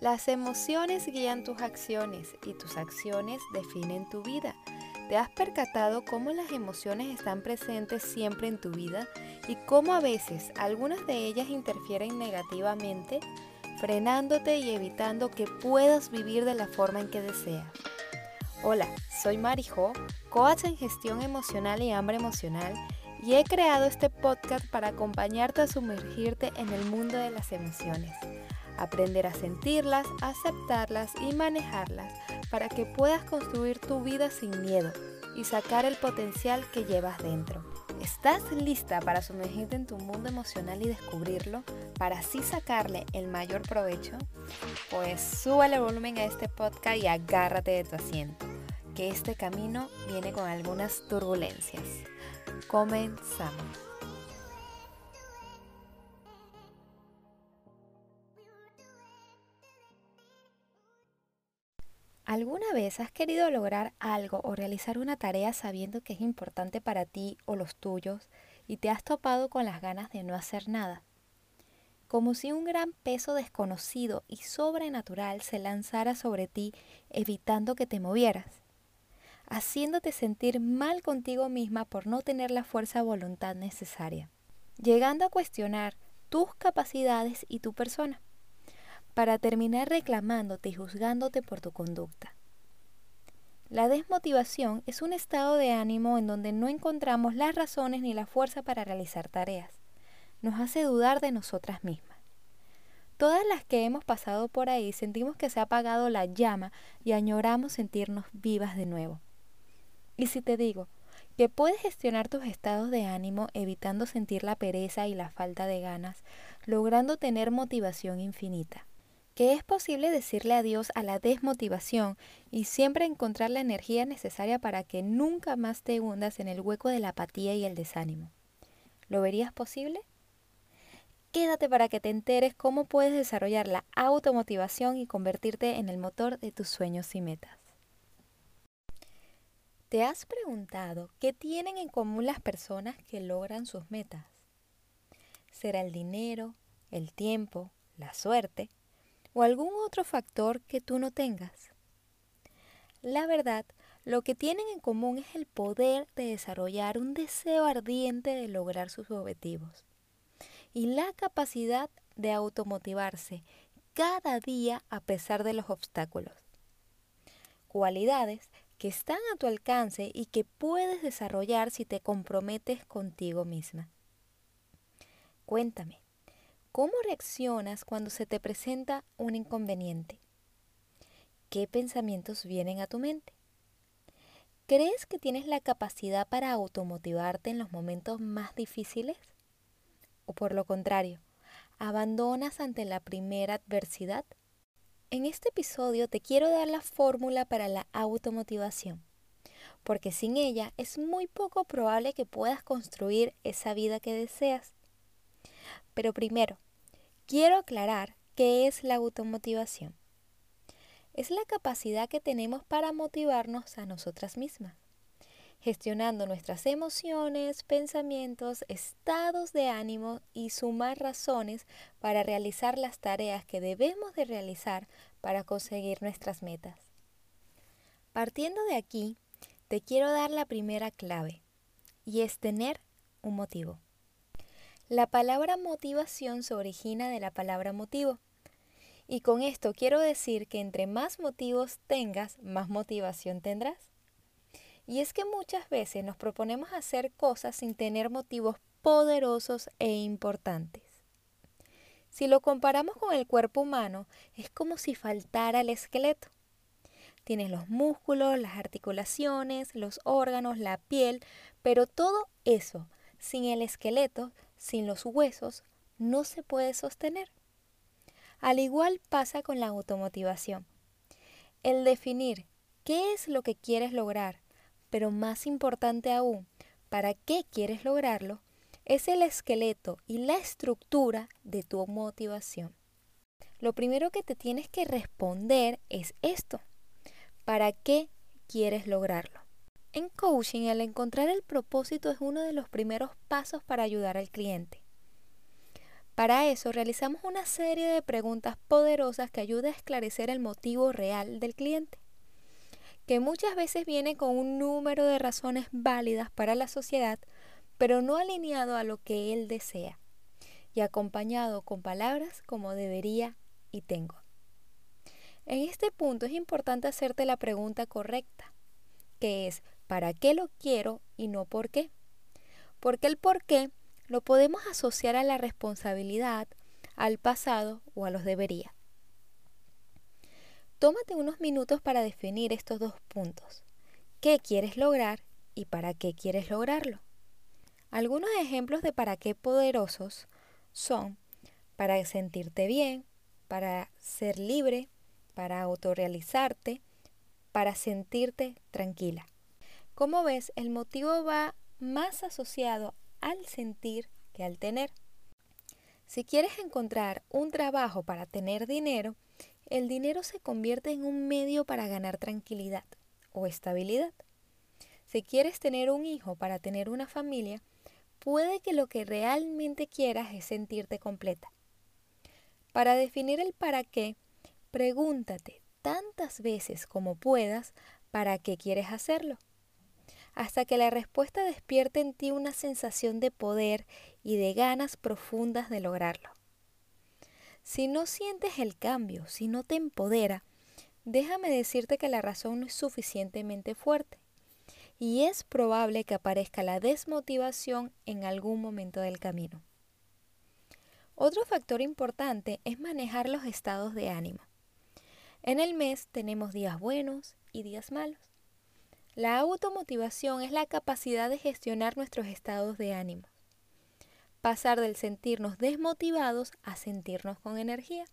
Las emociones guían tus acciones y tus acciones definen tu vida. ¿Te has percatado cómo las emociones están presentes siempre en tu vida y cómo a veces algunas de ellas interfieren negativamente, frenándote y evitando que puedas vivir de la forma en que deseas? Hola, soy Marijo, coach en gestión emocional y hambre emocional, y he creado este podcast para acompañarte a sumergirte en el mundo de las emociones aprender a sentirlas, aceptarlas y manejarlas para que puedas construir tu vida sin miedo y sacar el potencial que llevas dentro. ¿Estás lista para sumergirte en tu mundo emocional y descubrirlo para así sacarle el mayor provecho? Pues súbale el volumen a este podcast y agárrate de tu asiento, que este camino viene con algunas turbulencias. Comenzamos. ¿Alguna vez has querido lograr algo o realizar una tarea sabiendo que es importante para ti o los tuyos y te has topado con las ganas de no hacer nada? Como si un gran peso desconocido y sobrenatural se lanzara sobre ti evitando que te movieras, haciéndote sentir mal contigo misma por no tener la fuerza voluntad necesaria, llegando a cuestionar tus capacidades y tu persona para terminar reclamándote y juzgándote por tu conducta. La desmotivación es un estado de ánimo en donde no encontramos las razones ni la fuerza para realizar tareas. Nos hace dudar de nosotras mismas. Todas las que hemos pasado por ahí sentimos que se ha apagado la llama y añoramos sentirnos vivas de nuevo. Y si te digo que puedes gestionar tus estados de ánimo evitando sentir la pereza y la falta de ganas, logrando tener motivación infinita que es posible decirle adiós a la desmotivación y siempre encontrar la energía necesaria para que nunca más te hundas en el hueco de la apatía y el desánimo. ¿Lo verías posible? Quédate para que te enteres cómo puedes desarrollar la automotivación y convertirte en el motor de tus sueños y metas. ¿Te has preguntado qué tienen en común las personas que logran sus metas? ¿Será el dinero, el tiempo, la suerte? O algún otro factor que tú no tengas. La verdad, lo que tienen en común es el poder de desarrollar un deseo ardiente de lograr sus objetivos y la capacidad de automotivarse cada día a pesar de los obstáculos. Cualidades que están a tu alcance y que puedes desarrollar si te comprometes contigo misma. Cuéntame, ¿Cómo reaccionas cuando se te presenta un inconveniente? ¿Qué pensamientos vienen a tu mente? ¿Crees que tienes la capacidad para automotivarte en los momentos más difíciles? ¿O por lo contrario, abandonas ante la primera adversidad? En este episodio te quiero dar la fórmula para la automotivación, porque sin ella es muy poco probable que puedas construir esa vida que deseas. Pero primero, quiero aclarar qué es la automotivación. Es la capacidad que tenemos para motivarnos a nosotras mismas, gestionando nuestras emociones, pensamientos, estados de ánimo y sumar razones para realizar las tareas que debemos de realizar para conseguir nuestras metas. Partiendo de aquí, te quiero dar la primera clave, y es tener un motivo. La palabra motivación se origina de la palabra motivo. Y con esto quiero decir que entre más motivos tengas, más motivación tendrás. Y es que muchas veces nos proponemos hacer cosas sin tener motivos poderosos e importantes. Si lo comparamos con el cuerpo humano, es como si faltara el esqueleto. Tienes los músculos, las articulaciones, los órganos, la piel, pero todo eso, sin el esqueleto, sin los huesos no se puede sostener. Al igual pasa con la automotivación. El definir qué es lo que quieres lograr, pero más importante aún, para qué quieres lograrlo, es el esqueleto y la estructura de tu motivación. Lo primero que te tienes que responder es esto. ¿Para qué quieres lograrlo? En coaching, el encontrar el propósito es uno de los primeros pasos para ayudar al cliente. Para eso realizamos una serie de preguntas poderosas que ayudan a esclarecer el motivo real del cliente, que muchas veces viene con un número de razones válidas para la sociedad, pero no alineado a lo que él desea, y acompañado con palabras como debería y tengo. En este punto es importante hacerte la pregunta correcta, que es ¿para qué lo quiero y no por qué? Porque el por qué lo podemos asociar a la responsabilidad, al pasado o a los debería. Tómate unos minutos para definir estos dos puntos. ¿Qué quieres lograr y para qué quieres lograrlo? Algunos ejemplos de para qué poderosos son para sentirte bien, para ser libre, para autorrealizarte, para sentirte tranquila. Como ves, el motivo va más asociado al sentir que al tener. Si quieres encontrar un trabajo para tener dinero, el dinero se convierte en un medio para ganar tranquilidad o estabilidad. Si quieres tener un hijo para tener una familia, puede que lo que realmente quieras es sentirte completa. Para definir el para qué, pregúntate tantas veces como puedas para qué quieres hacerlo hasta que la respuesta despierte en ti una sensación de poder y de ganas profundas de lograrlo. Si no sientes el cambio, si no te empodera, déjame decirte que la razón no es suficientemente fuerte y es probable que aparezca la desmotivación en algún momento del camino. Otro factor importante es manejar los estados de ánimo. En el mes tenemos días buenos y días malos. La automotivación es la capacidad de gestionar nuestros estados de ánimo. Pasar del sentirnos desmotivados a sentirnos con energía.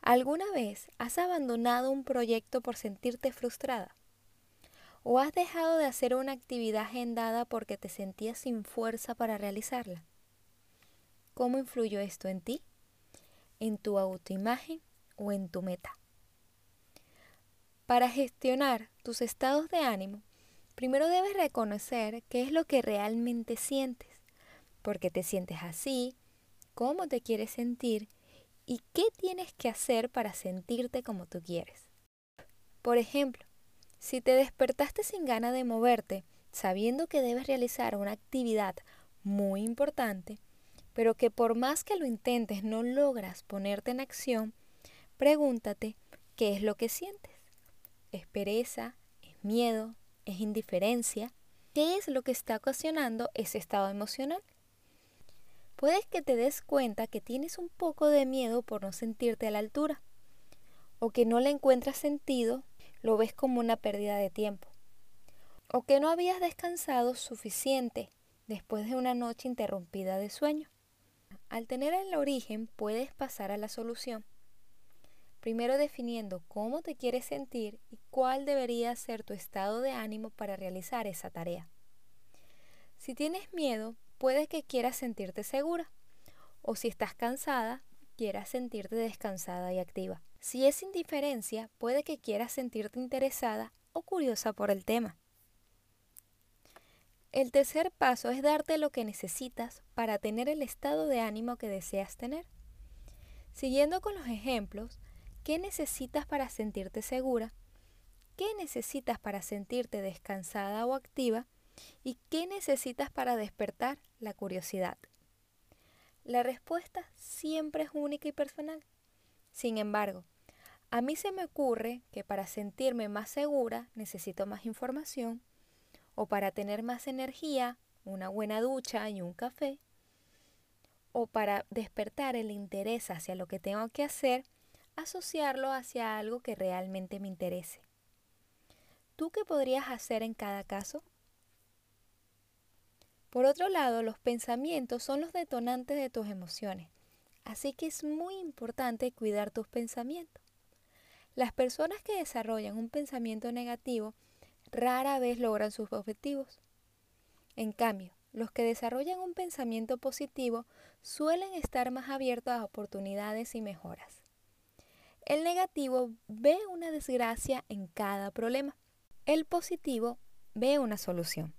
¿Alguna vez has abandonado un proyecto por sentirte frustrada? ¿O has dejado de hacer una actividad agendada porque te sentías sin fuerza para realizarla? ¿Cómo influyó esto en ti? ¿En tu autoimagen o en tu meta? Para gestionar tus estados de ánimo, primero debes reconocer qué es lo que realmente sientes, por qué te sientes así, cómo te quieres sentir y qué tienes que hacer para sentirte como tú quieres. Por ejemplo, si te despertaste sin ganas de moverte, sabiendo que debes realizar una actividad muy importante, pero que por más que lo intentes no logras ponerte en acción, pregúntate qué es lo que sientes es pereza, es miedo, es indiferencia. ¿Qué es lo que está ocasionando ese estado emocional? Puedes que te des cuenta que tienes un poco de miedo por no sentirte a la altura o que no le encuentras sentido, lo ves como una pérdida de tiempo o que no habías descansado suficiente después de una noche interrumpida de sueño. Al tener el origen puedes pasar a la solución primero definiendo cómo te quieres sentir y cuál debería ser tu estado de ánimo para realizar esa tarea. Si tienes miedo, puede que quieras sentirte segura, o si estás cansada, quieras sentirte descansada y activa. Si es indiferencia, puede que quieras sentirte interesada o curiosa por el tema. El tercer paso es darte lo que necesitas para tener el estado de ánimo que deseas tener. Siguiendo con los ejemplos, ¿Qué necesitas para sentirte segura? ¿Qué necesitas para sentirte descansada o activa? ¿Y qué necesitas para despertar la curiosidad? La respuesta siempre es única y personal. Sin embargo, a mí se me ocurre que para sentirme más segura necesito más información o para tener más energía, una buena ducha y un café, o para despertar el interés hacia lo que tengo que hacer, asociarlo hacia algo que realmente me interese. ¿Tú qué podrías hacer en cada caso? Por otro lado, los pensamientos son los detonantes de tus emociones, así que es muy importante cuidar tus pensamientos. Las personas que desarrollan un pensamiento negativo rara vez logran sus objetivos. En cambio, los que desarrollan un pensamiento positivo suelen estar más abiertos a oportunidades y mejoras. El negativo ve una desgracia en cada problema. El positivo ve una solución.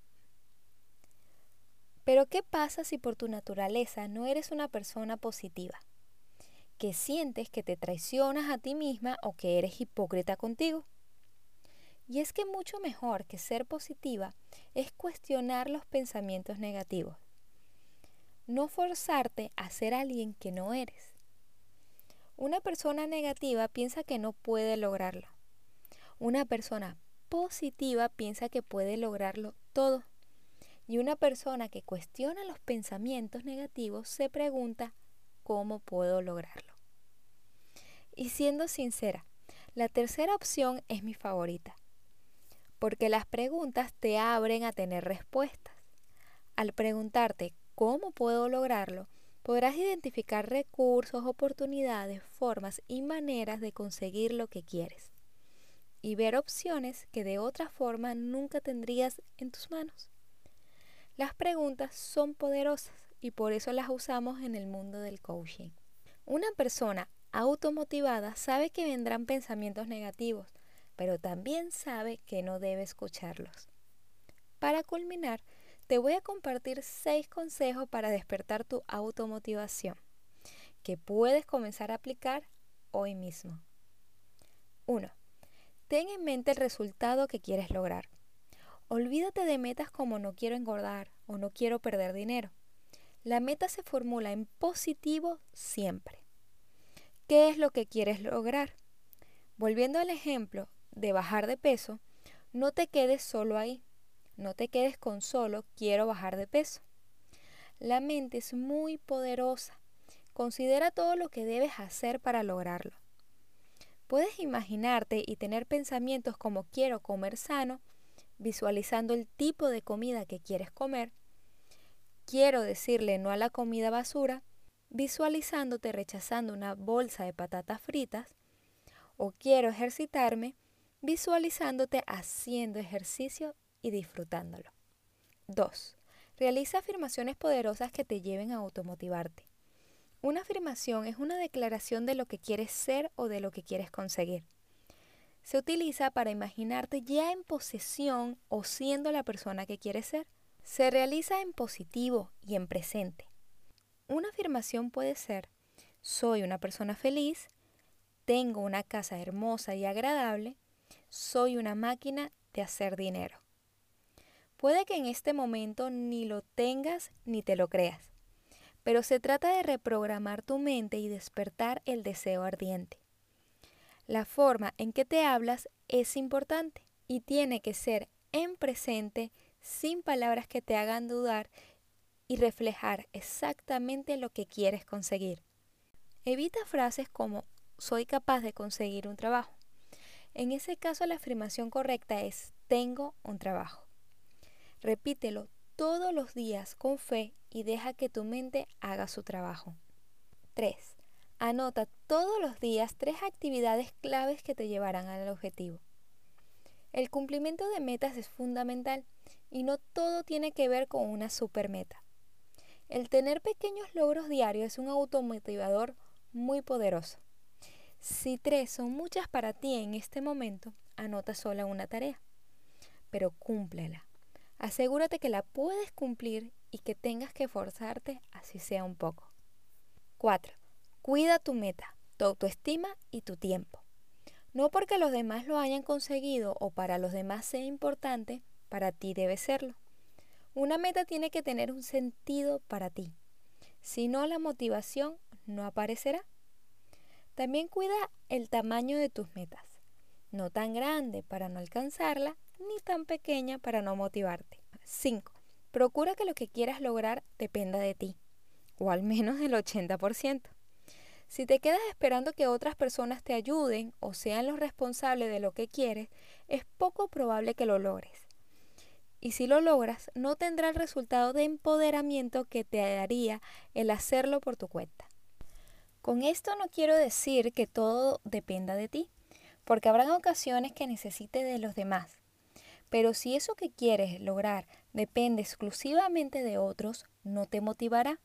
Pero ¿qué pasa si por tu naturaleza no eres una persona positiva? Que sientes que te traicionas a ti misma o que eres hipócrita contigo. Y es que mucho mejor que ser positiva es cuestionar los pensamientos negativos. No forzarte a ser alguien que no eres. Una persona negativa piensa que no puede lograrlo. Una persona positiva piensa que puede lograrlo todo. Y una persona que cuestiona los pensamientos negativos se pregunta, ¿cómo puedo lograrlo? Y siendo sincera, la tercera opción es mi favorita porque las preguntas te abren a tener respuestas. Al preguntarte cómo puedo lograrlo, podrás identificar recursos, oportunidades, formas y maneras de conseguir lo que quieres y ver opciones que de otra forma nunca tendrías en tus manos. Las preguntas son poderosas y por eso las usamos en el mundo del coaching. Una persona automotivada sabe que vendrán pensamientos negativos, pero también sabe que no debe escucharlos. Para culminar, te voy a compartir seis consejos para despertar tu automotivación que puedes comenzar a aplicar hoy mismo. 1. Ten en mente el resultado que quieres lograr. Olvídate de metas como no quiero engordar o no quiero perder dinero. La meta se formula en positivo siempre. ¿Qué es lo que quieres lograr? Volviendo al ejemplo, de bajar de peso, no te quedes solo ahí. No te quedes con solo quiero bajar de peso. La mente es muy poderosa. Considera todo lo que debes hacer para lograrlo. Puedes imaginarte y tener pensamientos como quiero comer sano, visualizando el tipo de comida que quieres comer. Quiero decirle no a la comida basura, visualizándote rechazando una bolsa de patatas fritas. O quiero ejercitarme visualizándote haciendo ejercicio y disfrutándolo. 2. Realiza afirmaciones poderosas que te lleven a automotivarte. Una afirmación es una declaración de lo que quieres ser o de lo que quieres conseguir. Se utiliza para imaginarte ya en posesión o siendo la persona que quieres ser. Se realiza en positivo y en presente. Una afirmación puede ser, soy una persona feliz, tengo una casa hermosa y agradable, soy una máquina de hacer dinero. Puede que en este momento ni lo tengas ni te lo creas, pero se trata de reprogramar tu mente y despertar el deseo ardiente. La forma en que te hablas es importante y tiene que ser en presente, sin palabras que te hagan dudar y reflejar exactamente lo que quieres conseguir. Evita frases como soy capaz de conseguir un trabajo en ese caso la afirmación correcta es tengo un trabajo. Repítelo todos los días con fe y deja que tu mente haga su trabajo. 3. Anota todos los días tres actividades claves que te llevarán al objetivo. El cumplimiento de metas es fundamental y no todo tiene que ver con una super meta. El tener pequeños logros diarios es un automotivador muy poderoso. Si tres son muchas para ti en este momento, anota sola una tarea, pero cúmplela. Asegúrate que la puedes cumplir y que tengas que esforzarte así sea un poco. 4. Cuida tu meta, tu autoestima y tu tiempo. No porque los demás lo hayan conseguido o para los demás sea importante, para ti debe serlo. Una meta tiene que tener un sentido para ti. Si no, la motivación no aparecerá. También cuida el tamaño de tus metas. No tan grande para no alcanzarla, ni tan pequeña para no motivarte. 5. Procura que lo que quieras lograr dependa de ti, o al menos del 80%. Si te quedas esperando que otras personas te ayuden o sean los responsables de lo que quieres, es poco probable que lo logres. Y si lo logras, no tendrá el resultado de empoderamiento que te daría el hacerlo por tu cuenta. Con esto no quiero decir que todo dependa de ti, porque habrán ocasiones que necesite de los demás. Pero si eso que quieres lograr depende exclusivamente de otros, no te motivará,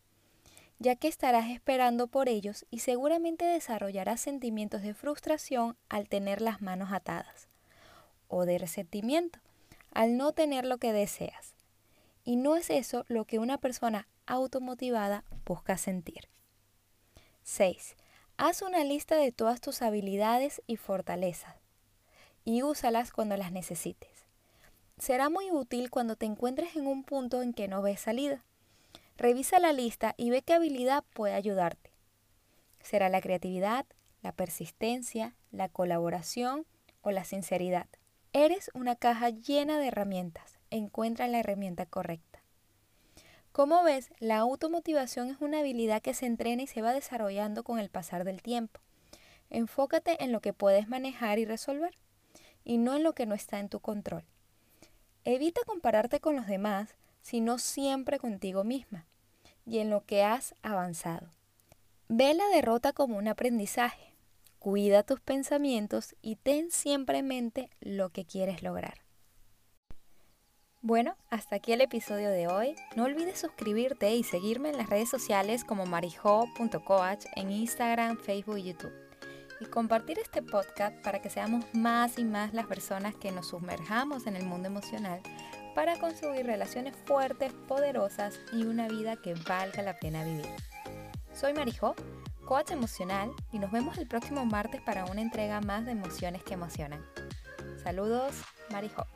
ya que estarás esperando por ellos y seguramente desarrollarás sentimientos de frustración al tener las manos atadas, o de resentimiento al no tener lo que deseas. Y no es eso lo que una persona automotivada busca sentir. 6. Haz una lista de todas tus habilidades y fortalezas y úsalas cuando las necesites. Será muy útil cuando te encuentres en un punto en que no ves salida. Revisa la lista y ve qué habilidad puede ayudarte. Será la creatividad, la persistencia, la colaboración o la sinceridad. Eres una caja llena de herramientas. Encuentra la herramienta correcta. Como ves, la automotivación es una habilidad que se entrena y se va desarrollando con el pasar del tiempo. Enfócate en lo que puedes manejar y resolver y no en lo que no está en tu control. Evita compararte con los demás, sino siempre contigo misma y en lo que has avanzado. Ve la derrota como un aprendizaje. Cuida tus pensamientos y ten siempre en mente lo que quieres lograr. Bueno, hasta aquí el episodio de hoy. No olvides suscribirte y seguirme en las redes sociales como marijo.coach en Instagram, Facebook y YouTube y compartir este podcast para que seamos más y más las personas que nos sumerjamos en el mundo emocional para construir relaciones fuertes, poderosas y una vida que valga la pena vivir. Soy Marijo, coach emocional, y nos vemos el próximo martes para una entrega más de emociones que emocionan. Saludos, Marijo.